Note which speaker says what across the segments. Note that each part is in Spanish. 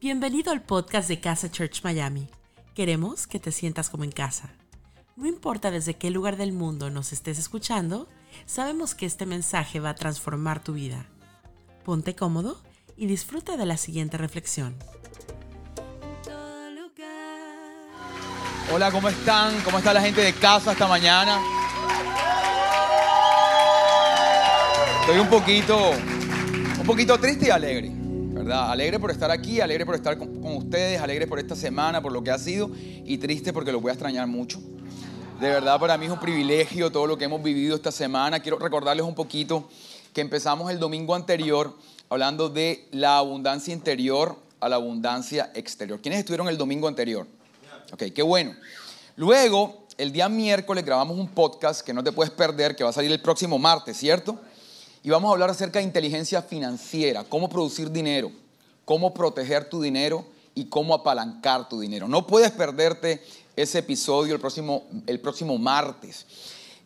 Speaker 1: Bienvenido al podcast de Casa Church Miami. Queremos que te sientas como en casa. No importa desde qué lugar del mundo nos estés escuchando, sabemos que este mensaje va a transformar tu vida. Ponte cómodo y disfruta de la siguiente reflexión.
Speaker 2: Hola, ¿cómo están? ¿Cómo está la gente de casa esta mañana? Estoy un poquito, un poquito triste y alegre, ¿verdad? Alegre por estar aquí, alegre por estar con, ustedes, alegre por esta semana, por lo que ha sido y triste porque lo voy a extrañar mucho. De verdad, para mí es un privilegio todo lo que hemos vivido esta semana. Quiero recordarles un poquito que empezamos el domingo anterior hablando de la abundancia interior a la abundancia exterior. ¿Quiénes estuvieron el domingo anterior? Ok, qué bueno. Luego, el día miércoles grabamos un podcast que no te puedes perder, que va a salir el próximo martes, ¿cierto? Y vamos a hablar acerca de inteligencia financiera, cómo producir dinero, cómo proteger tu dinero y cómo apalancar tu dinero. No puedes perderte ese episodio el próximo, el próximo martes.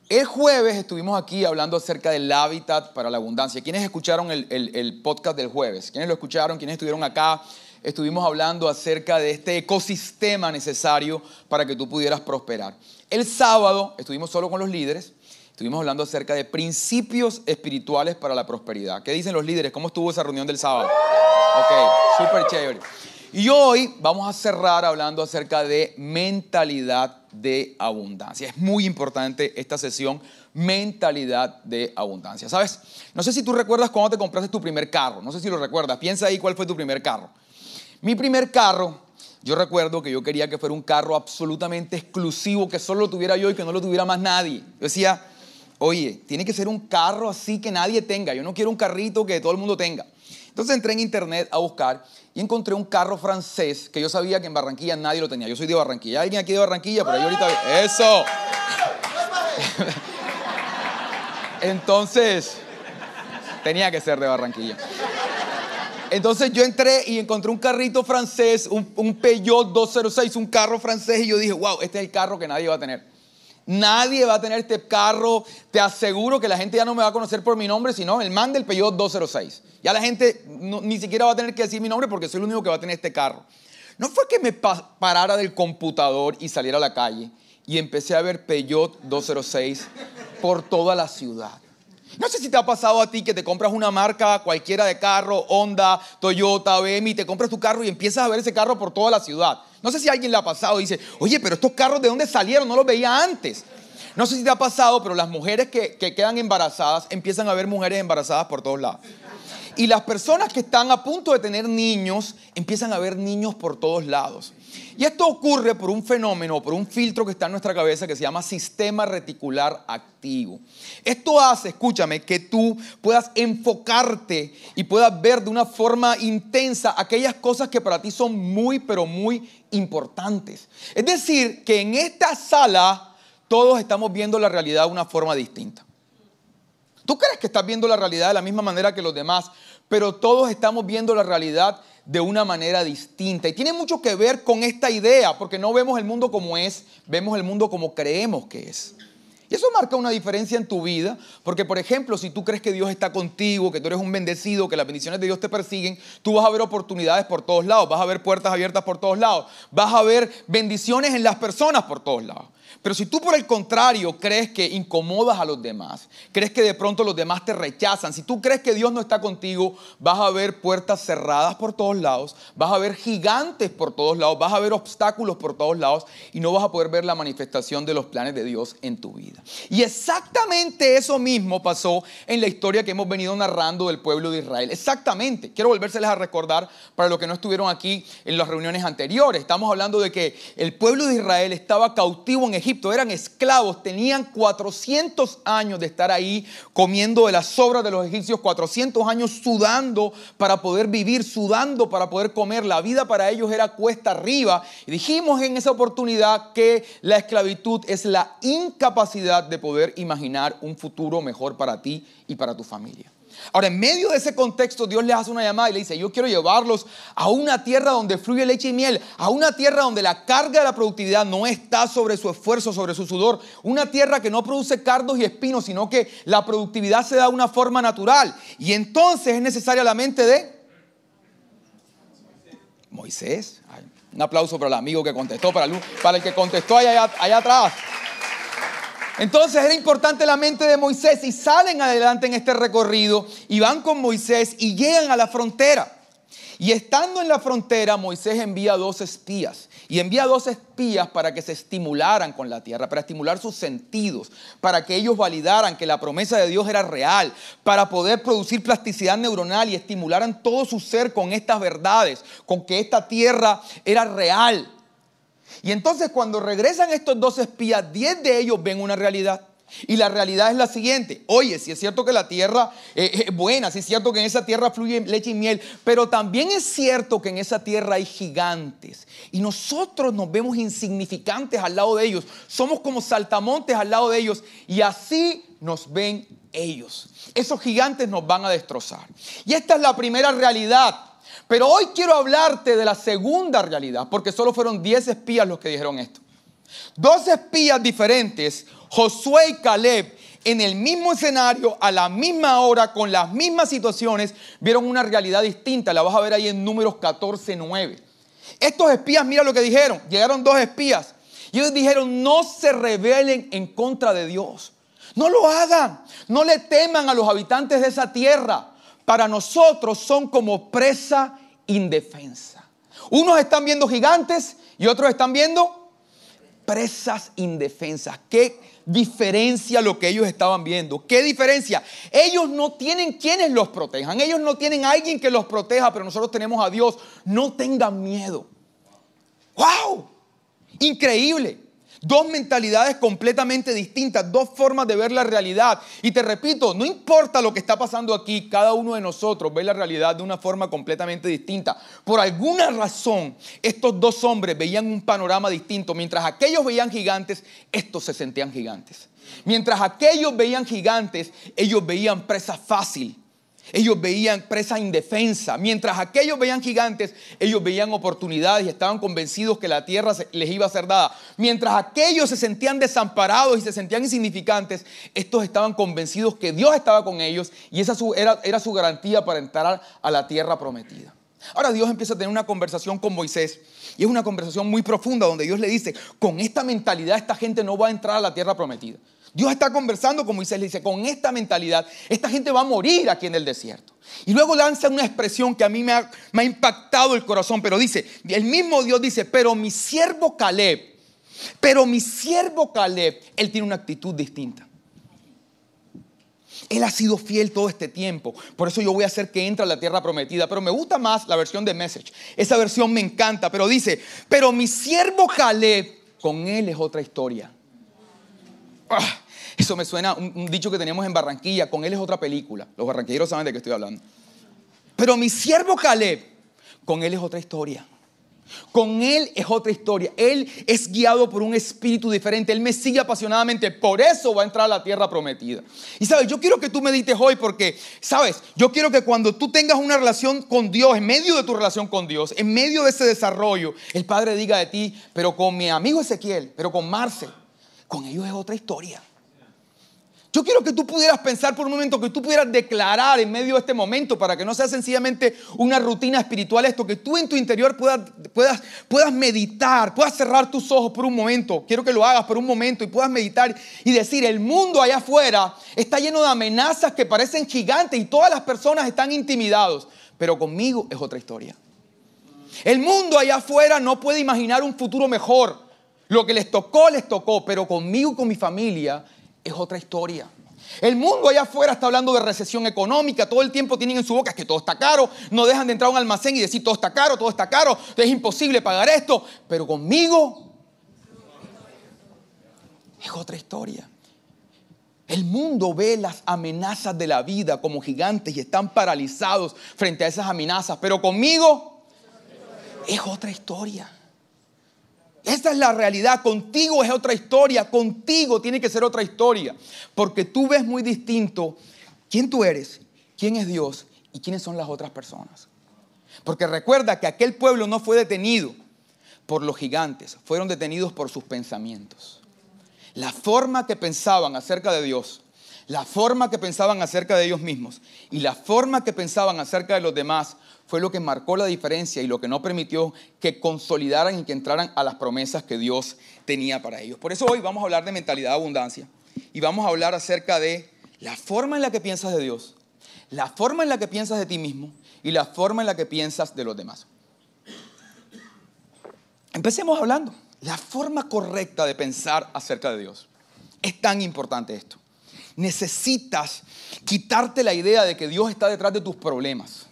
Speaker 2: El jueves estuvimos aquí hablando acerca del hábitat para la abundancia. ¿Quiénes escucharon el, el, el, podcast del jueves? ¿Quiénes lo escucharon? ¿Quiénes estuvieron acá? Estuvimos hablando acerca de este ecosistema necesario para que tú pudieras prosperar. El sábado estuvimos solo con los líderes. Estuvimos hablando acerca de principios espirituales para la prosperidad. ¿Qué dicen los líderes? ¿Cómo estuvo esa reunión del sábado? Ok, súper chévere. Y hoy vamos a cerrar hablando acerca de mentalidad de abundancia. Es muy importante esta sesión, mentalidad de abundancia. ¿Sabes? No sé si tú recuerdas cuando te compraste tu primer carro. No sé si lo recuerdas. Piensa ahí cuál fue tu primer carro. Mi primer carro, yo recuerdo que yo quería que fuera un carro absolutamente exclusivo, que solo lo tuviera yo y que no lo tuviera más nadie. Yo decía, oye, tiene que ser un carro así que nadie tenga. Yo no quiero un carrito que todo el mundo tenga. Entonces entré en internet a buscar y encontré un carro francés que yo sabía que en Barranquilla nadie lo tenía. Yo soy de Barranquilla. ¿Alguien aquí de Barranquilla? Por ahí ahorita. ¡Eso! Entonces, tenía que ser de Barranquilla. Entonces yo entré y encontré un carrito francés, un, un, Peugeot 206, un carro francés, y yo dije, wow, este es el carro que nadie va a tener. Nadie va a tener este carro. Te aseguro que la gente ya no me va a conocer por mi nombre, sino el man del Peugeot 206. Ya la gente ni siquiera va a tener que decir mi nombre porque soy el único que va a tener este carro. No fue que me pa parara del computador y saliera a la calle y empecé a ver Peugeot 206 por toda la ciudad. No sé si te ha pasado a ti que te compras una marca cualquiera de carro, Honda, Toyota, BMW, te compras tu carro y empiezas a ver ese carro por toda la ciudad. No sé si a alguien le ha pasado y dice, oye, pero estos carros de dónde salieron, no los veía antes. No sé si te ha pasado, pero las mujeres que, que quedan embarazadas empiezan a ver mujeres embarazadas por todos lados. Y las personas que están a punto de tener niños empiezan a ver niños por todos lados. Y esto ocurre por un fenómeno, por un filtro que está en nuestra cabeza que se llama sistema reticular activo. Esto hace, escúchame, que tú puedas enfocarte y puedas ver de una forma intensa aquellas cosas que para ti son muy, pero muy importantes. Es decir, que en esta sala todos estamos viendo la realidad de una forma distinta. Tú crees que estás viendo la realidad de la misma manera que los demás, pero todos estamos viendo la realidad de una manera distinta. Y tiene mucho que ver con esta idea, porque no vemos el mundo como es, vemos el mundo como creemos que es. Y eso marca una diferencia en tu vida, porque por ejemplo, si tú crees que Dios está contigo, que tú eres un bendecido, que las bendiciones de Dios te persiguen, tú vas a ver oportunidades por todos lados, vas a ver puertas abiertas por todos lados, vas a ver bendiciones en las personas por todos lados. Pero si tú por el contrario crees que incomodas a los demás, crees que de pronto los demás te rechazan, si tú crees que Dios no está contigo, vas a ver puertas cerradas por todos lados, vas a ver gigantes por todos lados, vas a ver obstáculos por todos lados y no vas a poder ver la manifestación de los planes de Dios en tu vida. Y exactamente eso mismo pasó en la historia que hemos venido narrando del pueblo de Israel. Exactamente. Quiero volvérseles a recordar para los que no estuvieron aquí en las reuniones anteriores. Estamos hablando de que el pueblo de Israel estaba cautivo en Egipto eran esclavos, tenían 400 años de estar ahí comiendo de las sobras de los egipcios, 400 años sudando para poder vivir, sudando para poder comer. La vida para ellos era cuesta arriba. Dijimos en esa oportunidad que la esclavitud es la incapacidad de poder imaginar un futuro mejor para ti y para tu familia. Ahora, en medio de ese contexto, Dios le hace una llamada y le dice, yo quiero llevarlos a una tierra donde fluye leche y miel, a una tierra donde la carga de la productividad no está sobre su esfuerzo, sobre su sudor, una tierra que no produce cardos y espinos, sino que la productividad se da de una forma natural. Y entonces es necesaria la mente de Moisés. un aplauso para el amigo que contestó, para el, que contestó allá atrás. Entonces era importante la mente de Moisés y salen adelante en este recorrido y van con Moisés y llegan a la frontera. Y estando en la frontera, Moisés envía dos espías. Y envía dos espías para que se estimularan con la tierra, para estimular sus sentidos, para que ellos validaran que la promesa de Dios era real, para poder producir plasticidad neuronal y estimularan todo su ser con estas verdades, con que esta tierra era real. Y entonces cuando regresan estos dos espías, diez de ellos ven una realidad. Y la realidad es la siguiente. Oye, si es cierto que la tierra es buena, si es cierto que en esa tierra fluye leche y miel, pero también es cierto que en esa tierra hay gigantes. Y nosotros nos vemos insignificantes al lado de ellos. Somos como saltamontes al lado de ellos. Y así nos ven ellos. Esos gigantes nos van a destrozar. Y esta es la primera realidad. Pero hoy quiero hablarte de la segunda realidad, porque solo fueron 10 espías los que dijeron esto. Dos espías diferentes, Josué y Caleb, en el mismo escenario, a la misma hora, con las mismas situaciones, vieron una realidad distinta. La vas a ver ahí en números 14, 9. Estos espías, mira lo que dijeron. Llegaron dos espías. Y ellos dijeron, no se rebelen en contra de Dios. No lo hagan. No le teman a los habitantes de esa tierra. Para nosotros son como presa indefensa. Unos están viendo gigantes y otros están viendo presas indefensas. ¿Qué diferencia lo que ellos estaban viendo? ¿Qué diferencia? Ellos no tienen quienes los protejan. Ellos no tienen alguien que los proteja, pero nosotros tenemos a Dios. No tengan miedo. ¡Wow! Increíble. Dos mentalidades completamente distintas, dos formas de ver la realidad. Y te repito, no importa lo que está pasando aquí, cada uno de nosotros ve la realidad de una forma completamente distinta. Por alguna razón, estos dos hombres veían un panorama distinto. Mientras aquellos veían gigantes, estos se sentían gigantes. Mientras aquellos veían gigantes, ellos veían presa fácil. Ellos veían presa indefensa. Mientras aquellos veían gigantes, ellos veían oportunidades y estaban convencidos que la tierra les iba a ser dada. Mientras aquellos se sentían desamparados y se sentían insignificantes, estos estaban convencidos que Dios estaba con ellos y esa era, era su garantía para entrar a la tierra prometida. Ahora Dios empieza a tener una conversación con Moisés y es una conversación muy profunda donde Dios le dice, con esta mentalidad esta gente no va a entrar a la tierra prometida. Dios está conversando con Moisés, le dice, con esta mentalidad, esta gente va a morir aquí en el desierto. Y luego lanza una expresión que a mí me ha, me ha impactado el corazón, pero dice, el mismo Dios dice, pero mi siervo Caleb, pero mi siervo Caleb, él tiene una actitud distinta. Él ha sido fiel todo este tiempo. Por eso yo voy a hacer que entre a la tierra prometida. Pero me gusta más la versión de Message. Esa versión me encanta. Pero dice, pero mi siervo Caleb, con él es otra historia. Ah, eso me suena un, dicho que teníamos en Barranquilla, con él es otra película. Los barranquilleros saben de qué estoy hablando. Pero mi siervo Caleb, con él es otra historia. Con Él es otra historia. Él es guiado por un espíritu diferente. Él me sigue apasionadamente. Por eso va a entrar a la tierra prometida. Y sabes, yo quiero que tú medites hoy porque, sabes, yo quiero que cuando tú tengas una relación con Dios, en medio de tu relación con Dios, en medio de ese desarrollo, el Padre diga de ti, pero con mi amigo Ezequiel, pero con Marce, con ellos es otra historia. Yo quiero que tú pudieras pensar por un momento, que tú pudieras declarar en medio de este momento, para que no sea sencillamente una rutina espiritual esto, que tú en tu interior puedas, puedas, puedas meditar, puedas cerrar tus ojos por un momento. Quiero que lo hagas por un momento y puedas meditar y decir, el mundo allá afuera está lleno de amenazas que parecen gigantes y todas las personas están intimidados, pero conmigo es otra historia. El mundo allá afuera no puede imaginar un futuro mejor. Lo que les tocó, les tocó, pero conmigo con mi familia es otra historia. El mundo allá afuera está hablando de recesión económica, todo el tiempo tienen en su boca que todo está caro, no dejan de entrar a un almacén y decir todo está caro, todo está caro, es imposible pagar esto, pero conmigo es otra historia. El mundo ve las amenazas de la vida como gigantes y están paralizados frente a esas amenazas, pero conmigo es otra historia. Esa es la realidad. Contigo es otra historia. Contigo tiene que ser otra historia. Porque tú ves muy distinto quién tú eres, quién es Dios y quiénes son las otras personas. Porque recuerda que aquel pueblo no fue detenido por los gigantes, fueron detenidos por sus pensamientos. La forma que pensaban acerca de Dios, la forma que pensaban acerca de ellos mismos y la forma que pensaban acerca de los demás fue lo que marcó la diferencia y lo que no permitió que consolidaran y que entraran a las promesas que Dios tenía para ellos. Por eso hoy vamos a hablar de mentalidad de abundancia y vamos a hablar acerca de la forma en la que piensas de Dios, la forma en la que piensas de ti mismo y la forma en la que piensas de los demás. Empecemos hablando. La forma correcta de pensar acerca de Dios. Es tan importante esto. Necesitas quitarte la idea de que Dios está detrás de tus problemas.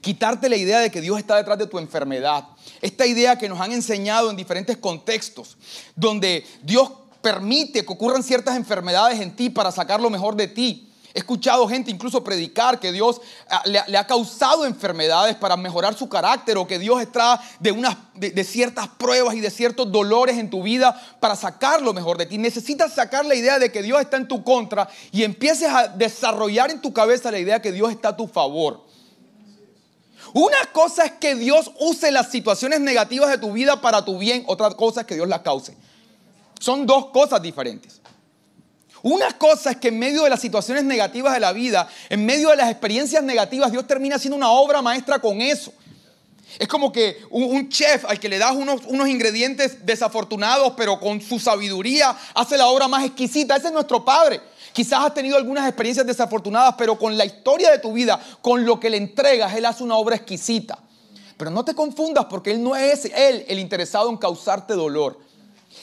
Speaker 2: Quitarte la idea de que Dios está detrás de tu enfermedad. Esta idea que nos han enseñado en diferentes contextos, donde Dios permite que ocurran ciertas enfermedades en ti para sacar lo mejor de ti. He escuchado gente incluso predicar que Dios ah, le, ha causado enfermedades para mejorar su carácter o que Dios está de, unas, de, ciertas pruebas y de ciertos dolores en tu vida para sacar lo mejor de ti. Necesitas sacar la idea de que Dios está en tu contra y empieces a desarrollar en tu cabeza la idea que Dios está a tu favor. Una cosa es que Dios use las situaciones negativas de tu vida para tu bien, otra cosa es que Dios las cause. Son dos cosas diferentes. Una cosa es que en medio de las situaciones negativas de la vida, en medio de las experiencias negativas, Dios termina haciendo una obra maestra con eso. Es como que un, chef al que le das unos, unos, ingredientes desafortunados, pero con su sabiduría hace la obra más exquisita. Ese es nuestro Padre. Quizás has tenido algunas experiencias desafortunadas, pero con la historia de tu vida, con lo que le entregas, Él hace una obra exquisita. Pero no te confundas porque Él no es Él el interesado en causarte dolor.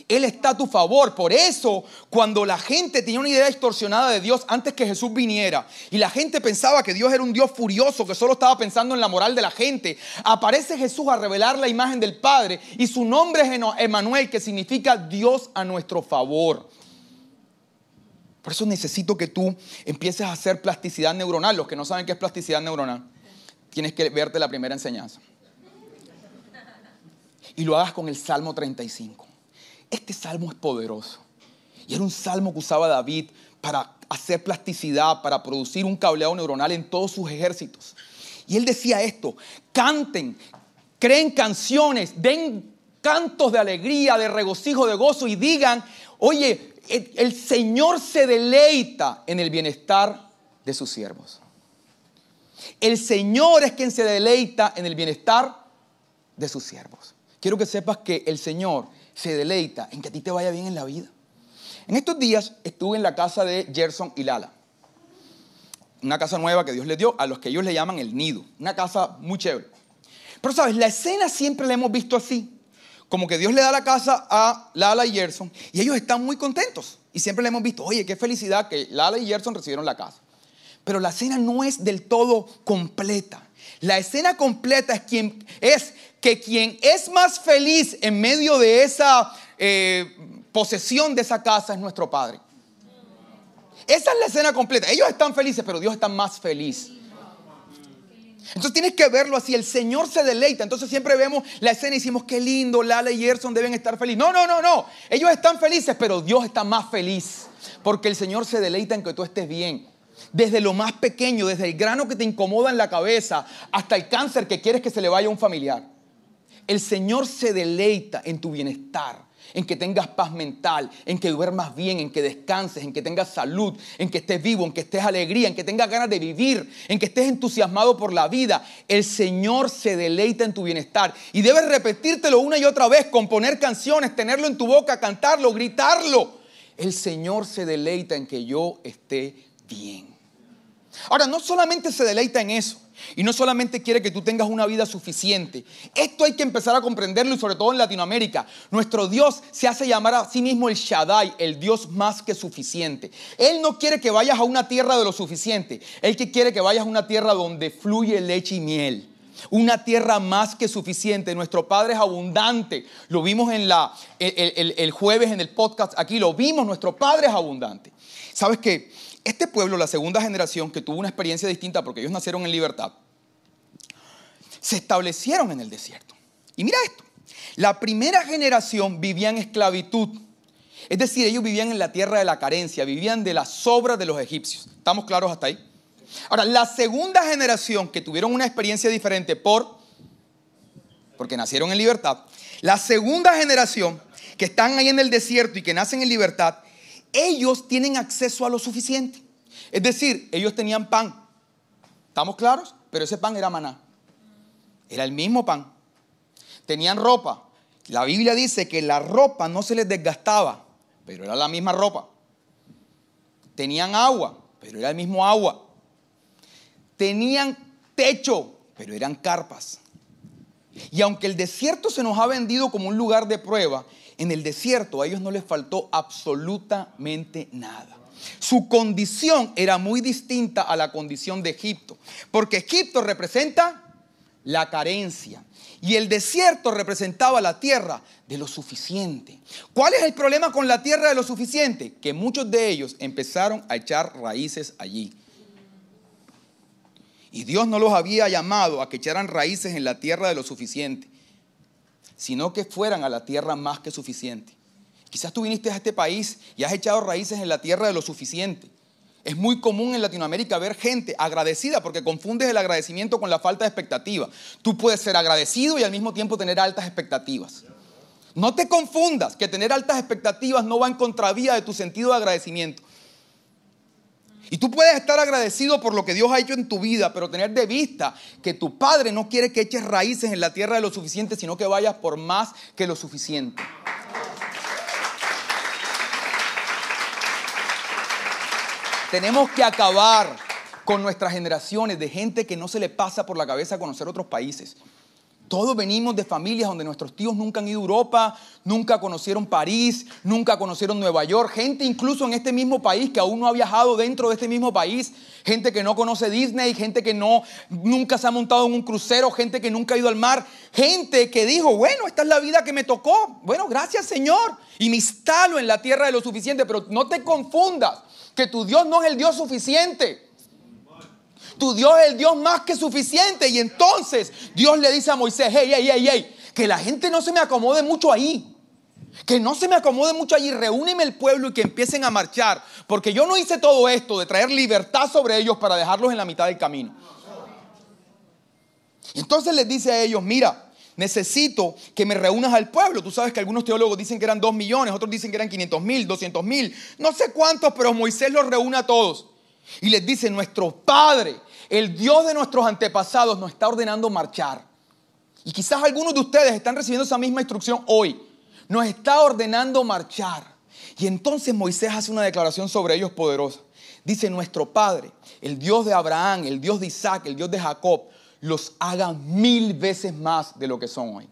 Speaker 2: Él está a tu favor. Por eso, cuando la gente tenía una idea distorsionada de Dios antes que Jesús viniera, y la gente pensaba que Dios era un Dios furioso, que solo estaba pensando en la moral de la gente, aparece Jesús a revelar la imagen del Padre, y su nombre es Emanuel, que significa Dios a nuestro favor. Por eso necesito que tú empieces a hacer plasticidad neuronal. Los que no saben qué es plasticidad neuronal, tienes que verte la primera enseñanza. Y lo hagas con el Salmo 35. Este salmo es poderoso. Y era un salmo que usaba David para hacer plasticidad, para producir un cableado neuronal en todos sus ejércitos. Y él decía esto, canten, creen canciones, den cantos de alegría, de regocijo, de gozo y digan, oye, el, Señor se deleita en el bienestar de sus siervos. El Señor es quien se deleita en el bienestar de sus siervos. Quiero que sepas que el Señor se deleita en que a ti te vaya bien en la vida. En estos días estuve en la casa de Gerson y Lala. Una casa nueva que Dios les dio a los que ellos le llaman el nido. Una casa muy chévere. Pero sabes, la escena siempre la hemos visto así. Como que Dios le da la casa a Lala y Gerson y ellos están muy contentos. Y siempre le hemos visto, oye, qué felicidad que Lala y Gerson recibieron la casa. Pero la escena no es del todo completa. La escena completa es, quien, es que quien es más feliz en medio de esa eh, posesión de esa casa es nuestro Padre. Esa es la escena completa. Ellos están felices, pero Dios está más feliz. Entonces tienes que verlo así. El Señor se deleita. Entonces siempre vemos la escena y decimos, qué lindo, Lala y Gerson deben estar felices. No, no, no, no. Ellos están felices, pero Dios está más feliz. Porque el Señor se deleita en que tú estés bien desde lo más pequeño, desde el grano que te incomoda en la cabeza hasta el cáncer que quieres que se le vaya a un familiar. El Señor se deleita en tu bienestar, en que tengas paz mental, en que duermas bien, en que descanses, en que tengas salud, en que estés vivo, en que estés alegría, en que tengas ganas de vivir, en que estés entusiasmado por la vida. El Señor se deleita en tu bienestar y debes repetírtelo una y otra vez, componer canciones, tenerlo en tu boca, cantarlo, gritarlo. El Señor se deleita en que yo esté bien. Ahora, no solamente se deleita en eso, y no solamente quiere que tú tengas una vida suficiente. Esto hay que empezar a comprenderlo y sobre todo en Latinoamérica. Nuestro Dios se hace llamar a sí mismo el Shaddai, el Dios más que suficiente. Él no quiere que vayas a una tierra de lo suficiente. Él que quiere que vayas a una tierra donde fluye leche y miel. Una tierra más que suficiente. Nuestro Padre es abundante. Lo vimos en la, el, el jueves en el podcast aquí. Lo vimos. Nuestro Padre es abundante. ¿Sabes qué? Este pueblo, la segunda generación, que tuvo una experiencia distinta porque ellos nacieron en libertad, se establecieron en el desierto. Y mira esto, la primera generación vivía en esclavitud. Es decir, ellos vivían en la tierra de la carencia, vivían de las sobras de los egipcios. ¿Estamos claros hasta ahí? Ahora, la segunda generación que tuvieron una experiencia diferente por, porque nacieron en libertad, la segunda generación que están ahí en el desierto y que nacen en libertad, ellos tienen acceso a lo suficiente. Es decir, ellos tenían pan. ¿Estamos claros? Pero ese pan era maná. Era el mismo pan. Tenían ropa. La Biblia dice que la ropa no se les desgastaba, pero era la misma ropa. Tenían agua, pero era el mismo agua. Tenían techo, pero eran carpas. Y aunque el desierto se nos ha vendido como un lugar de prueba, en el desierto a ellos no les faltó absolutamente nada. Su condición era muy distinta a la condición de Egipto, porque Egipto representa la carencia y el desierto representaba la tierra de lo suficiente. ¿Cuál es el problema con la tierra de lo suficiente? Que muchos de ellos empezaron a echar raíces allí. Y Dios no los había llamado a que echaran raíces en la tierra de lo suficiente, sino que fueran a la tierra más que suficiente. Quizás tú viniste a este país y has echado raíces en la tierra de lo suficiente. Es muy común en Latinoamérica ver gente agradecida porque confundes el agradecimiento con la falta de expectativa. Tú puedes ser agradecido y al mismo tiempo tener altas expectativas. No te confundas que tener altas expectativas no va en contravía de tu sentido de agradecimiento. Y tú puedes estar agradecido por lo que Dios ha hecho en tu vida, pero tener de vista que tu Padre no quiere que eches raíces en la tierra de lo suficiente, sino que vayas por más que lo suficiente. Tenemos que acabar con nuestras generaciones de gente que no se le pasa por la cabeza conocer otros países. Todos venimos de familias donde nuestros tíos nunca han ido a Europa, nunca conocieron París, nunca conocieron Nueva York. Gente incluso en este mismo país que aún no ha viajado dentro de este mismo país. Gente que no conoce Disney, gente que no, nunca se ha montado en un crucero, gente que nunca ha ido al mar. Gente que dijo, bueno, esta es la vida que me tocó. Bueno, gracias Señor. Y me instalo en la tierra de lo suficiente, pero no te confundas que tu Dios no es el Dios suficiente. Tu Dios es el Dios más que suficiente. Y entonces Dios le dice a Moisés, hey, hey, hey, hey, que la gente no se me acomode mucho ahí. Que no se me acomode mucho allí, reúneme el pueblo y que empiecen a marchar. Porque yo no hice todo esto de traer libertad sobre ellos para dejarlos en la mitad del camino. Entonces les dice a ellos, mira, necesito que me reúnas al pueblo. Tú sabes que algunos teólogos dicen que eran 2 millones, otros dicen que eran 500 mil, 200 mil, no sé cuántos, pero Moisés los reúne a todos. Y les dice, nuestro Padre, el Dios de nuestros antepasados, nos está ordenando marchar. Y quizás algunos de ustedes están recibiendo esa misma instrucción hoy. Nos está ordenando marchar. Y entonces Moisés hace una declaración sobre ellos poderosa. Dice, nuestro Padre, el Dios de Abraham, el Dios de Isaac, el Dios de Jacob, los haga mil veces más de lo que son hoy.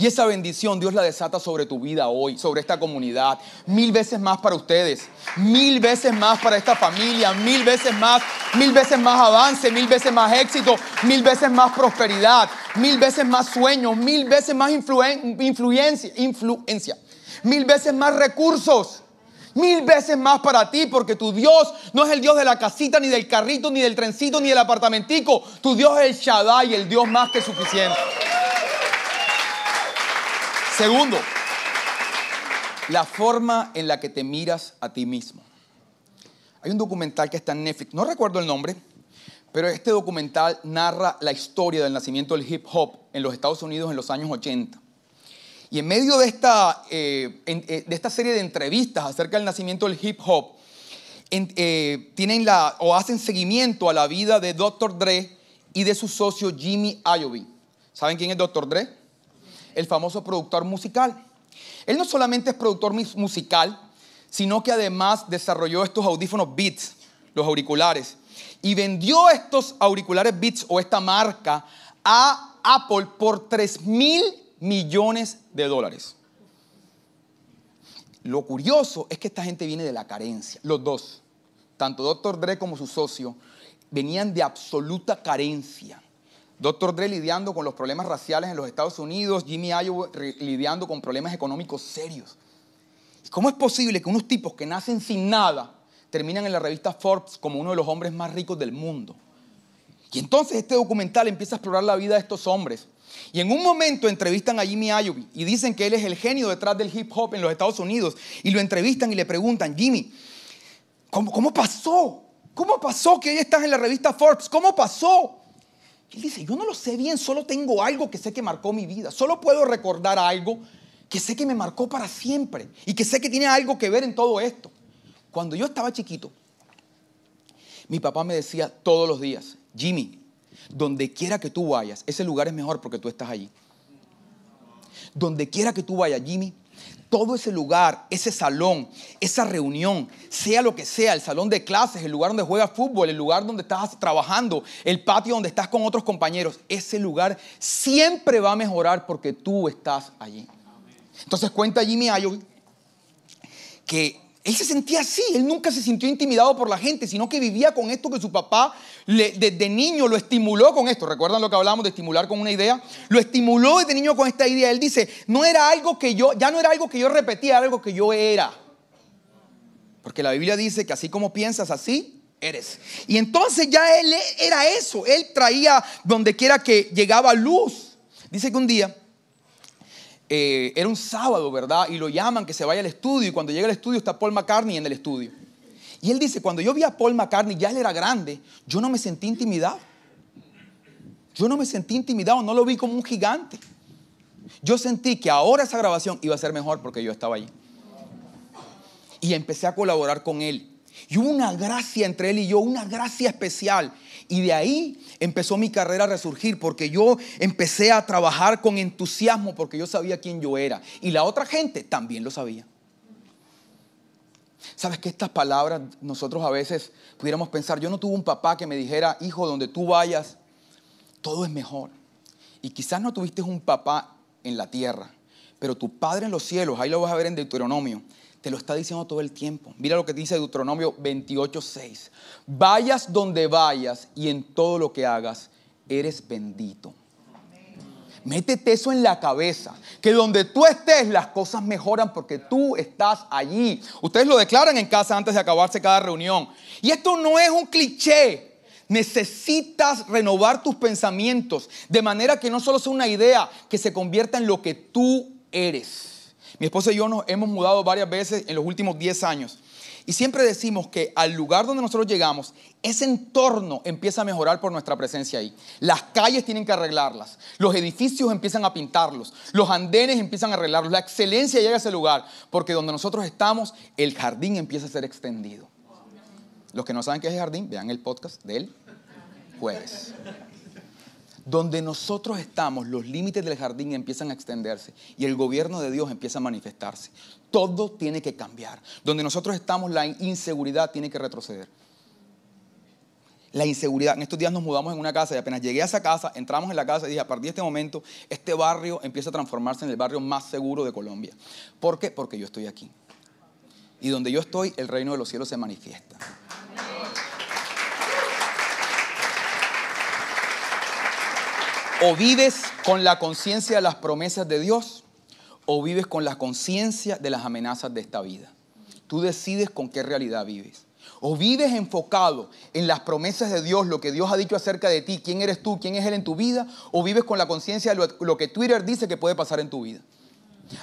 Speaker 2: Y esa bendición Dios la desata sobre tu vida hoy, sobre esta comunidad. Mil veces más para ustedes, mil veces más para esta familia, mil veces más, mil veces más avance, mil veces más éxito, mil veces más prosperidad, mil veces más sueños, mil veces más influencia, influencia, mil veces más recursos. Mil veces más para ti, porque tu Dios no es el Dios de la casita, ni del carrito, ni del trencito, ni del apartamentico. Tu Dios es el Shaddai, el Dios más que suficiente. Segundo, la forma en la que te miras a ti mismo. Hay un documental que está en Netflix, no recuerdo el nombre, pero este documental narra la historia del nacimiento del hip hop en los Estados Unidos en los años 80. Y en medio de esta, eh, eh, de esta serie de entrevistas acerca del nacimiento del hip hop, eh, tienen la, o hacen seguimiento a la vida de Dr. Dre y de su socio Jimmy Iovine. ¿Saben quién es Dr. Dre? El famoso productor musical. Él no solamente es productor musical, sino que además desarrolló estos audífonos Beats, los auriculares, y vendió estos auriculares Beats o esta marca a Apple por 3 mil millones de dólares. Lo curioso es que esta gente viene de la carencia, los dos, tanto Dr. Dre como su socio, venían de absoluta carencia. Dr. Dre lidiando con los problemas raciales en los Estados Unidos, Jimmy Iovine lidiando con problemas económicos serios. ¿Cómo es posible que unos tipos que nacen sin nada terminan en la revista Forbes como uno de los hombres más ricos del mundo? Y entonces este documental empieza a explorar la vida de estos hombres. Y en un momento entrevistan a Jimmy Iovine y dicen que él es el genio detrás del hip hop en los Estados Unidos. Y lo entrevistan y le preguntan, Jimmy, ¿cómo, cómo pasó? ¿Cómo pasó que hoy estás en la revista Forbes? ¿Cómo pasó? Él dice, yo no lo sé bien, solo tengo algo que sé que marcó mi vida. Solo puedo recordar algo que sé que me marcó para siempre y que sé que tiene algo que ver en todo esto. Cuando yo estaba chiquito, mi papá me decía todos los días, Jimmy, donde quiera que tú vayas, ese lugar es mejor porque tú estás allí. Donde quiera que tú vayas, Jimmy, todo ese lugar, ese salón, esa reunión, sea lo que sea, el salón de clases, el lugar donde juegas fútbol, el lugar donde estás trabajando, el patio donde estás con otros compañeros, ese lugar siempre va a mejorar porque tú estás allí. Entonces cuenta Jimmy Ayo que él se sentía así, él nunca se sintió intimidado por la gente, sino que vivía con esto que su papá desde niño lo estimuló con esto. ¿Recuerdan lo que hablamos de estimular con una idea? Lo estimuló desde niño con esta idea. Él dice, no era algo que yo, ya no era algo que yo repetía, era algo que yo era. Porque la Biblia dice que así como piensas, así eres. Y entonces ya él era eso, él traía donde quiera que llegaba luz. Dice que un día eh, era un sábado, ¿verdad? Y lo llaman que se vaya al estudio y cuando llega al estudio está Paul McCartney en el estudio. Y él dice, cuando yo vi a Paul McCartney, ya él era grande, yo no me sentí intimidado. Yo no me sentí intimidado, no lo vi como un gigante. Yo sentí que ahora esa grabación iba a ser mejor porque yo estaba allí. Y empecé a colaborar con él. Y hubo una gracia entre él y yo, una gracia especial. Y de ahí empezó mi carrera a resurgir porque yo empecé a trabajar con entusiasmo porque yo sabía quién yo era. Y la otra gente también lo sabía. Sabes que estas palabras nosotros a veces pudiéramos pensar, yo no tuve un papá que me dijera, hijo, donde tú vayas, todo es mejor. Y quizás no tuviste un papá en la tierra, pero tu Padre en los cielos, ahí lo vas a ver en Deuteronomio, te lo está diciendo todo el tiempo. Mira lo que dice Deuteronomio 28:6. Vayas donde vayas y en todo lo que hagas, eres bendito. Métete eso en la cabeza, que donde tú estés las cosas mejoran porque tú estás allí. Ustedes lo declaran en casa antes de acabarse cada reunión. Y esto no es un cliché. Necesitas renovar tus pensamientos de manera que no solo sea una idea, que se convierta en lo que tú eres. Mi esposa y yo nos hemos mudado varias veces en los últimos 10 años. Y siempre decimos que al lugar donde nosotros llegamos, ese entorno empieza a mejorar por nuestra presencia ahí. Las calles tienen que arreglarlas, los edificios empiezan a pintarlos, los andenes empiezan a arreglarlos, la excelencia llega a ese lugar, porque donde nosotros estamos, el jardín empieza a ser extendido. Los que no saben qué es el jardín, vean el podcast del jueves. Donde nosotros estamos, los límites del jardín empiezan a extenderse y el gobierno de Dios empieza a manifestarse. Todo tiene que cambiar. Donde nosotros estamos, la inseguridad tiene que retroceder. La inseguridad. En estos días nos mudamos en una casa y apenas llegué a esa casa, entramos en la casa y dije, a partir de este momento, este barrio empieza a transformarse en el barrio más seguro de Colombia. ¿Por qué? Porque yo estoy aquí. Y donde yo estoy, el reino de los cielos se manifiesta. O vives con la conciencia de las promesas de Dios o vives con la conciencia de las amenazas de esta vida. Tú decides con qué realidad vives. O vives enfocado en las promesas de Dios, lo que Dios ha dicho acerca de ti, quién eres tú, quién es Él en tu vida, o vives con la conciencia de lo, que Twitter dice que puede pasar en tu vida.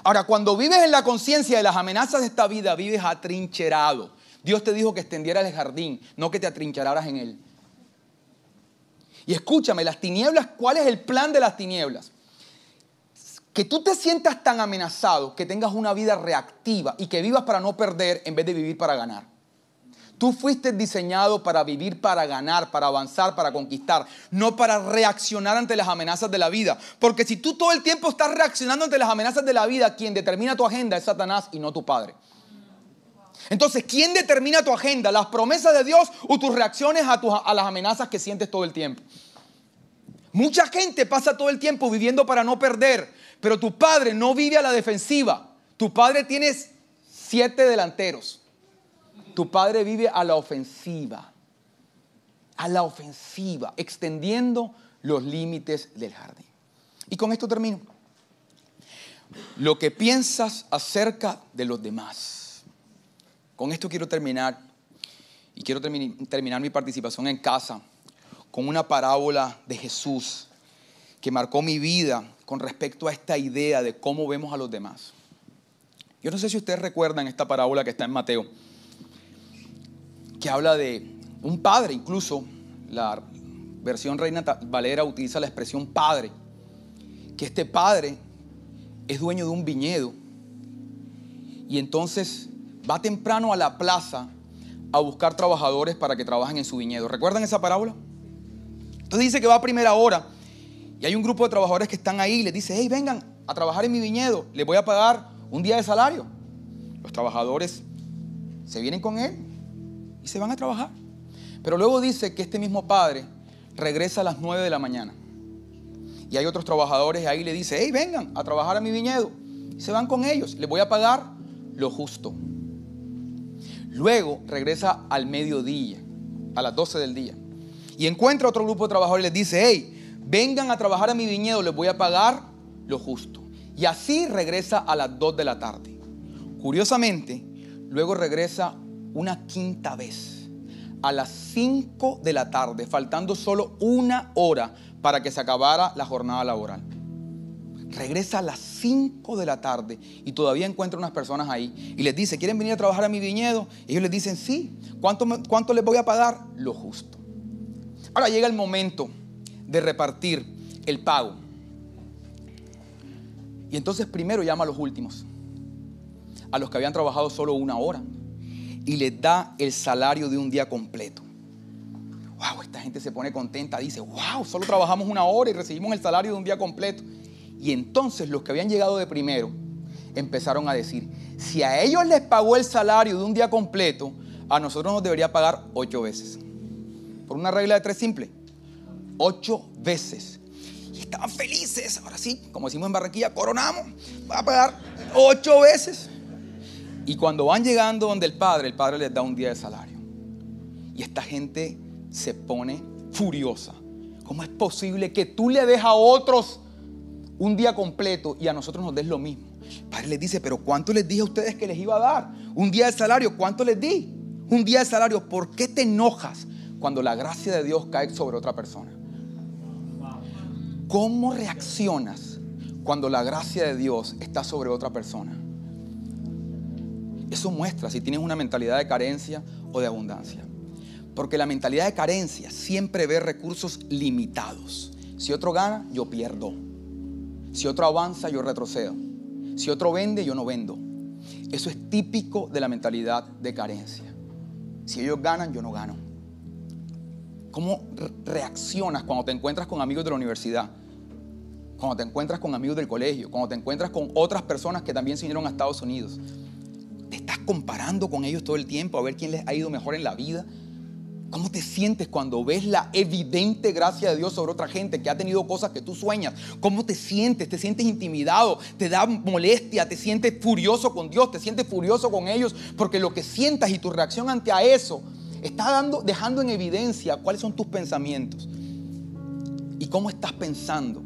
Speaker 2: Ahora, cuando vives en la conciencia de las amenazas de esta vida, vives atrincherado. Dios te dijo que extendieras el jardín, no que te atrincheraras en él. Y escúchame, las tinieblas, ¿cuál es el plan de las tinieblas? Que tú te sientas tan amenazado que tengas una vida reactiva y que vivas para no perder en vez de vivir para ganar. Tú fuiste diseñado para vivir para ganar, para avanzar, para conquistar, no para reaccionar ante las amenazas de la vida. Porque si tú todo el tiempo estás reaccionando ante las amenazas de la vida, quien determina tu agenda es Satanás y no tu padre. Entonces, ¿quién determina tu agenda? ¿Las promesas de Dios o tus reacciones a, las amenazas que sientes todo el tiempo? Mucha gente pasa todo el tiempo viviendo para no perder, pero tu padre no vive a la defensiva. Tu padre tiene siete delanteros. Tu padre vive a la ofensiva. A la ofensiva, extendiendo los límites del jardín. Y con esto termino. Lo que piensas acerca de los demás con esto quiero terminar y quiero terminar mi participación en casa con una parábola de Jesús que marcó mi vida con respecto a esta idea de cómo vemos a los demás. Yo no sé si ustedes recuerdan esta parábola que está en Mateo, que habla de un padre, incluso la versión Reina Valera utiliza la expresión padre, que este padre es dueño de un viñedo y entonces va temprano a la plaza a buscar trabajadores para que trabajen en su viñedo. ¿Recuerdan esa parábola? Entonces dice que va a primera hora y hay un grupo de trabajadores que están ahí y les dice, hey, vengan a trabajar en mi viñedo, les voy a pagar un día de salario. Los trabajadores se vienen con él y se van a trabajar. Pero luego dice que este mismo padre regresa a las 9 de la mañana. Y hay otros trabajadores ahí y le dice, hey, vengan a trabajar a mi viñedo. Y se van con ellos, les voy a pagar lo justo. Luego regresa al mediodía, a las 12 del día. Y encuentra otro grupo de trabajadores y les dice, hey, vengan a trabajar a mi viñedo, les voy a pagar lo justo. Y así regresa a las 2 de la tarde. Curiosamente, luego regresa una quinta vez, a las 5 de la tarde, faltando solo una hora para que se acabara la jornada laboral. Regresa a las 5 de la tarde y todavía encuentra unas personas ahí y les dice, ¿quieren venir a trabajar a mi viñedo? Y ellos les dicen, sí. ¿Cuánto, ¿Cuánto les voy a pagar? Lo justo. Ahora llega el momento de repartir el pago. Y entonces primero llama a los últimos, a los que habían trabajado solo una hora, y les da el salario de un día completo. Wow, esta gente se pone contenta, dice, wow, solo trabajamos una hora y recibimos el salario de un día completo. Y entonces los que habían llegado de primero empezaron a decir, si a ellos les pagó el salario de un día completo, a nosotros nos debería pagar ocho veces. Por una regla de tres simple. Ocho veces. Y estaban felices. Ahora sí, como decimos en Barranquilla, coronamos. Va a pagar ocho veces. Y cuando van llegando donde el padre, el padre les da un día de salario. Y esta gente se pone furiosa. ¿Cómo es posible que tú le des a otros un día completo y a nosotros nos des lo mismo? Padre les dice, pero ¿cuánto les dije a ustedes que les iba a dar? Un día de salario, ¿cuánto les di? Un día de salario, ¿por qué te enojas cuando la gracia de Dios cae sobre otra persona? ¿Cómo reaccionas cuando la gracia de Dios está sobre otra persona? Eso muestra si tienes una mentalidad de carencia o de abundancia. Porque la mentalidad de carencia siempre ve recursos limitados. Si otro gana, yo pierdo. Si otro avanza, yo retrocedo. Si otro vende, yo no vendo. Eso es típico de la mentalidad de carencia. Si ellos ganan, yo no gano. ¿Cómo reaccionas cuando te encuentras con amigos de la universidad? Cuando te encuentras con amigos del colegio, cuando te encuentras con otras personas que también se vinieron a Estados Unidos. ¿Te estás comparando con ellos todo el tiempo a ver quién les ha ido mejor en la vida? ¿Cómo te sientes cuando ves la evidente gracia de Dios sobre otra gente que ha tenido cosas que tú sueñas? ¿Cómo te sientes? ¿Te sientes intimidado? ¿Te da molestia? ¿Te sientes furioso con Dios? ¿Te sientes furioso con ellos? Porque lo que sientas y tu reacción ante a eso está dando, dejando en evidencia cuáles son tus pensamientos y cómo estás pensando.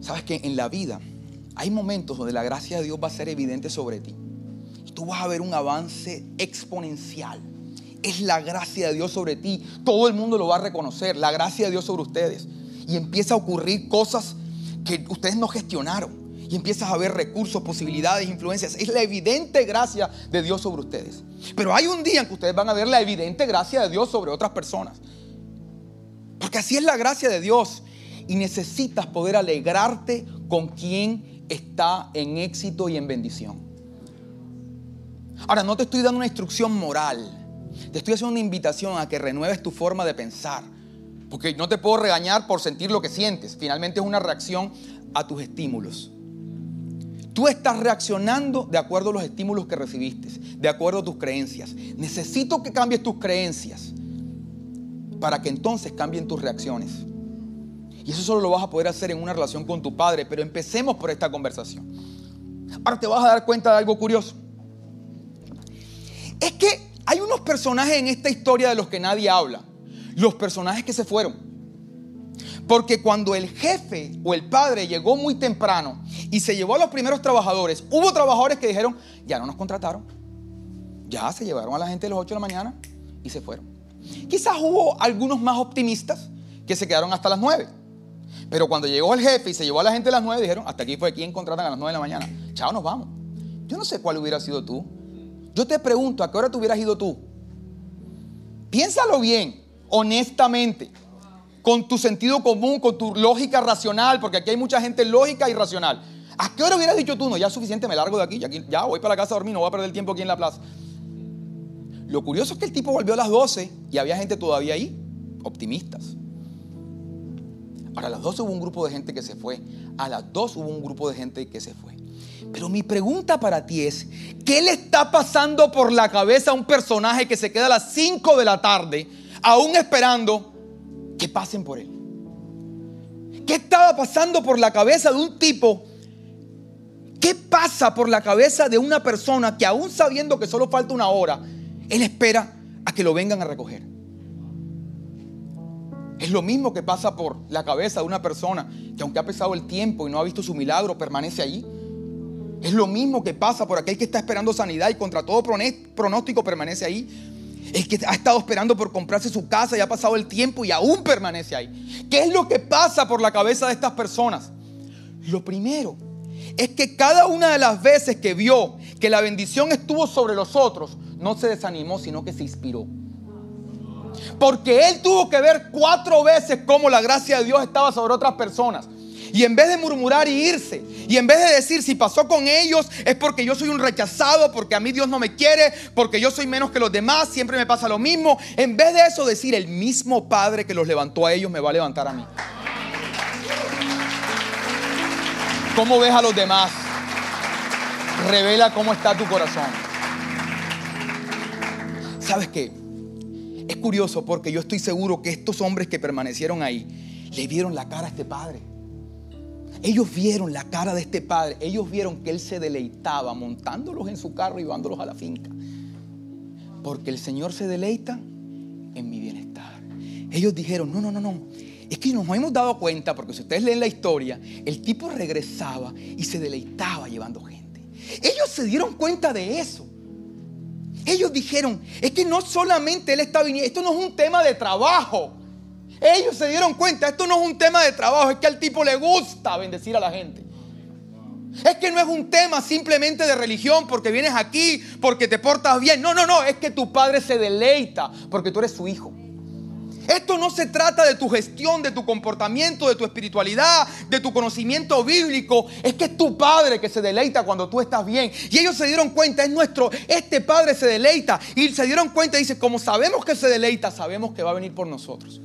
Speaker 2: Sabes que en la vida hay momentos donde la gracia de Dios va a ser evidente sobre ti. Tú vas a ver un avance exponencial. Es la gracia de Dios sobre ti. Todo el mundo lo va a reconocer. La gracia de Dios sobre ustedes. Y empieza a ocurrir cosas que ustedes no gestionaron. Y empiezas a ver recursos, posibilidades, influencias. Es la evidente gracia de Dios sobre ustedes. Pero hay un día en que ustedes van a ver la evidente gracia de Dios sobre otras personas. Porque así es la gracia de Dios. Y necesitas poder alegrarte con quien está en éxito y en bendición. Ahora, no te estoy dando una instrucción moral. Te estoy haciendo una invitación a que renueves tu forma de pensar. Porque no te puedo regañar por sentir lo que sientes. Finalmente es una reacción a tus estímulos. Tú estás reaccionando de acuerdo a los estímulos que recibiste, de acuerdo a tus creencias. Necesito que cambies tus creencias para que entonces cambien tus reacciones. Y eso solo lo vas a poder hacer en una relación con tu padre, pero empecemos por esta conversación. Ahora te vas a dar cuenta de algo curioso. Es que hay unos personajes en esta historia de los que nadie habla. Los personajes que se fueron. Porque cuando el jefe o el padre llegó muy temprano y se llevó a los primeros trabajadores, hubo trabajadores que dijeron, ya no nos contrataron. Ya se llevaron a la gente a las 8 de la mañana y se fueron. Quizás hubo algunos más optimistas que se quedaron hasta las 9. Pero cuando llegó el jefe y se llevó a la gente a las 9, dijeron, hasta aquí fue quien contratan a las 9 de la mañana. Chao, nos vamos. Yo no sé cuál hubiera sido tú. Yo te pregunto, ¿a qué hora te hubieras ido tú? Piénsalo bien, honestamente con tu sentido común, con tu lógica racional, porque aquí hay mucha gente lógica y racional. ¿A qué hora hubieras dicho tú? No, ya es suficiente, me largo de aquí, ya, voy para la casa a dormir, no voy a perder el tiempo aquí en la plaza. Lo curioso es que el tipo volvió a las 12 y había gente todavía ahí, optimistas. Ahora, a las 12 hubo un grupo de gente que se fue. A las 2 hubo un grupo de gente que se fue. Pero mi pregunta para ti es, ¿qué le está pasando por la cabeza a un personaje que se queda a las 5 de la tarde, aún esperando que pasen por él? ¿Qué estaba pasando por la cabeza de un tipo? ¿Qué pasa por la cabeza de una persona que aún sabiendo que solo falta una hora, él espera a que lo vengan a recoger? Es lo mismo que pasa por la cabeza de una persona que aunque ha pasado el tiempo y no ha visto su milagro, permanece allí. Es lo mismo que pasa por aquel que está esperando sanidad y contra todo pronóstico permanece ahí. El que ha estado esperando por comprarse su casa y ha pasado el tiempo y aún permanece ahí. ¿Qué es lo que pasa por la cabeza de estas personas? Lo primero es que cada una de las veces que vio que la bendición estuvo sobre los otros, no se desanimó, sino que se inspiró. Porque él tuvo que ver cuatro veces cómo la gracia de Dios estaba sobre otras personas. Y en vez de murmurar y irse, y en vez de decir si pasó con ellos es porque yo soy un rechazado, porque a mí Dios no me quiere, porque yo soy menos que los demás, siempre me pasa lo mismo, en vez de eso decir el mismo Padre que los levantó a ellos me va a levantar a mí. ¿Cómo ves a los demás? Revela cómo está tu corazón. ¿Sabes qué? Es curioso porque yo estoy seguro que estos hombres que permanecieron ahí le vieron la cara a este padre. Ellos vieron la cara de este padre. Ellos vieron que él se deleitaba montándolos en su carro y llevándolos a la finca. Porque el Señor se deleita en mi bienestar. Ellos dijeron, no, no, no, no. Es que nos hemos dado cuenta, porque si ustedes leen la historia, el tipo regresaba y se deleitaba llevando gente. Ellos se dieron cuenta de eso. Ellos dijeron, es que no solamente él está viniendo, esto no es un tema de trabajo. Ellos se dieron cuenta, esto no es un tema de trabajo, es que al tipo le gusta bendecir a la gente. Es que no es un tema simplemente de religión porque vienes aquí, porque te portas bien. No, no, no, es que tu padre se deleita porque tú eres su hijo. Esto no se trata de tu gestión, de tu comportamiento, de tu espiritualidad, de tu conocimiento bíblico. Es que es tu padre que se deleita cuando tú estás bien. Y ellos se dieron cuenta, es nuestro, este padre se deleita. Y se dieron cuenta dice, como sabemos que se deleita, sabemos que va a venir por nosotros.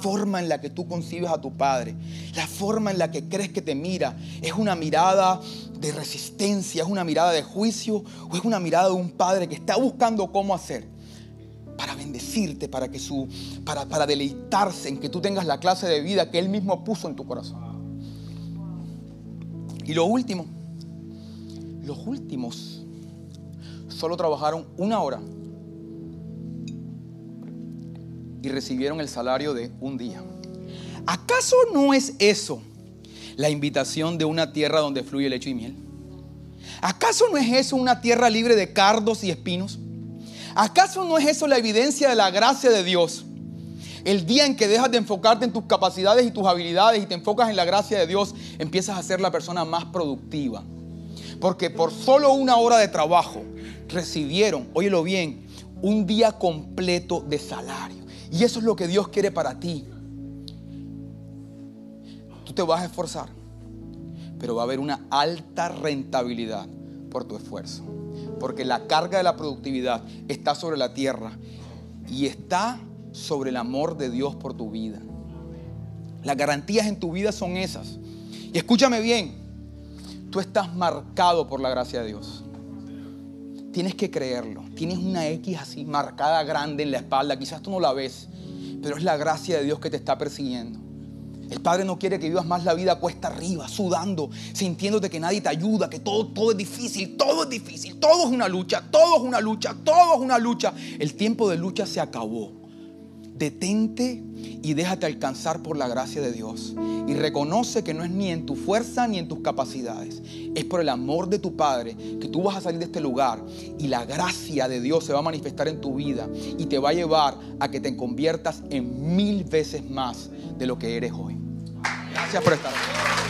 Speaker 2: Forma en la que tú concibes a tu padre, la forma en la que crees que te mira, es una mirada de resistencia, es una mirada de juicio o es una mirada de un padre que está buscando cómo hacer para bendecirte, para que su para, para deleitarse en que tú tengas la clase de vida que él mismo puso en tu corazón. Y lo último, los últimos solo trabajaron una hora y recibieron el salario de un día. ¿Acaso no es eso la invitación de una tierra donde fluye leche y miel? ¿Acaso no es eso una tierra libre de cardos y espinos? ¿Acaso no es eso la evidencia de la gracia de Dios? El día en que dejas de enfocarte en tus capacidades y tus habilidades y te enfocas en la gracia de Dios, empiezas a ser la persona más productiva. Porque por solo una hora de trabajo recibieron, óyelo bien, un día completo de salario. Y eso es lo que Dios quiere para ti. Tú te vas a esforzar, pero va a haber una alta rentabilidad por tu esfuerzo. Porque la carga de la productividad está sobre la tierra y está sobre el amor de Dios por tu vida. Las garantías en tu vida son esas. Y escúchame bien, tú estás marcado por la gracia de Dios. Tienes que creerlo. Tienes una X así marcada grande en la espalda. Quizás tú no la ves, pero es la gracia de Dios que te está persiguiendo. El Padre no quiere que vivas más la vida cuesta arriba, sudando, sintiéndote que nadie te ayuda, que todo, todo es difícil, todo es difícil, todo es una lucha, todo es una lucha, todo es una lucha. El tiempo de lucha se acabó. Detente y déjate alcanzar por la gracia de Dios. Y reconoce que no es ni en tu fuerza ni en tus capacidades. Es por el amor de tu Padre que tú vas a salir de este lugar y la gracia de Dios se va a manifestar en tu vida y te va a llevar a que te conviertas en mil veces más de lo que eres hoy. Gracias por estar aquí.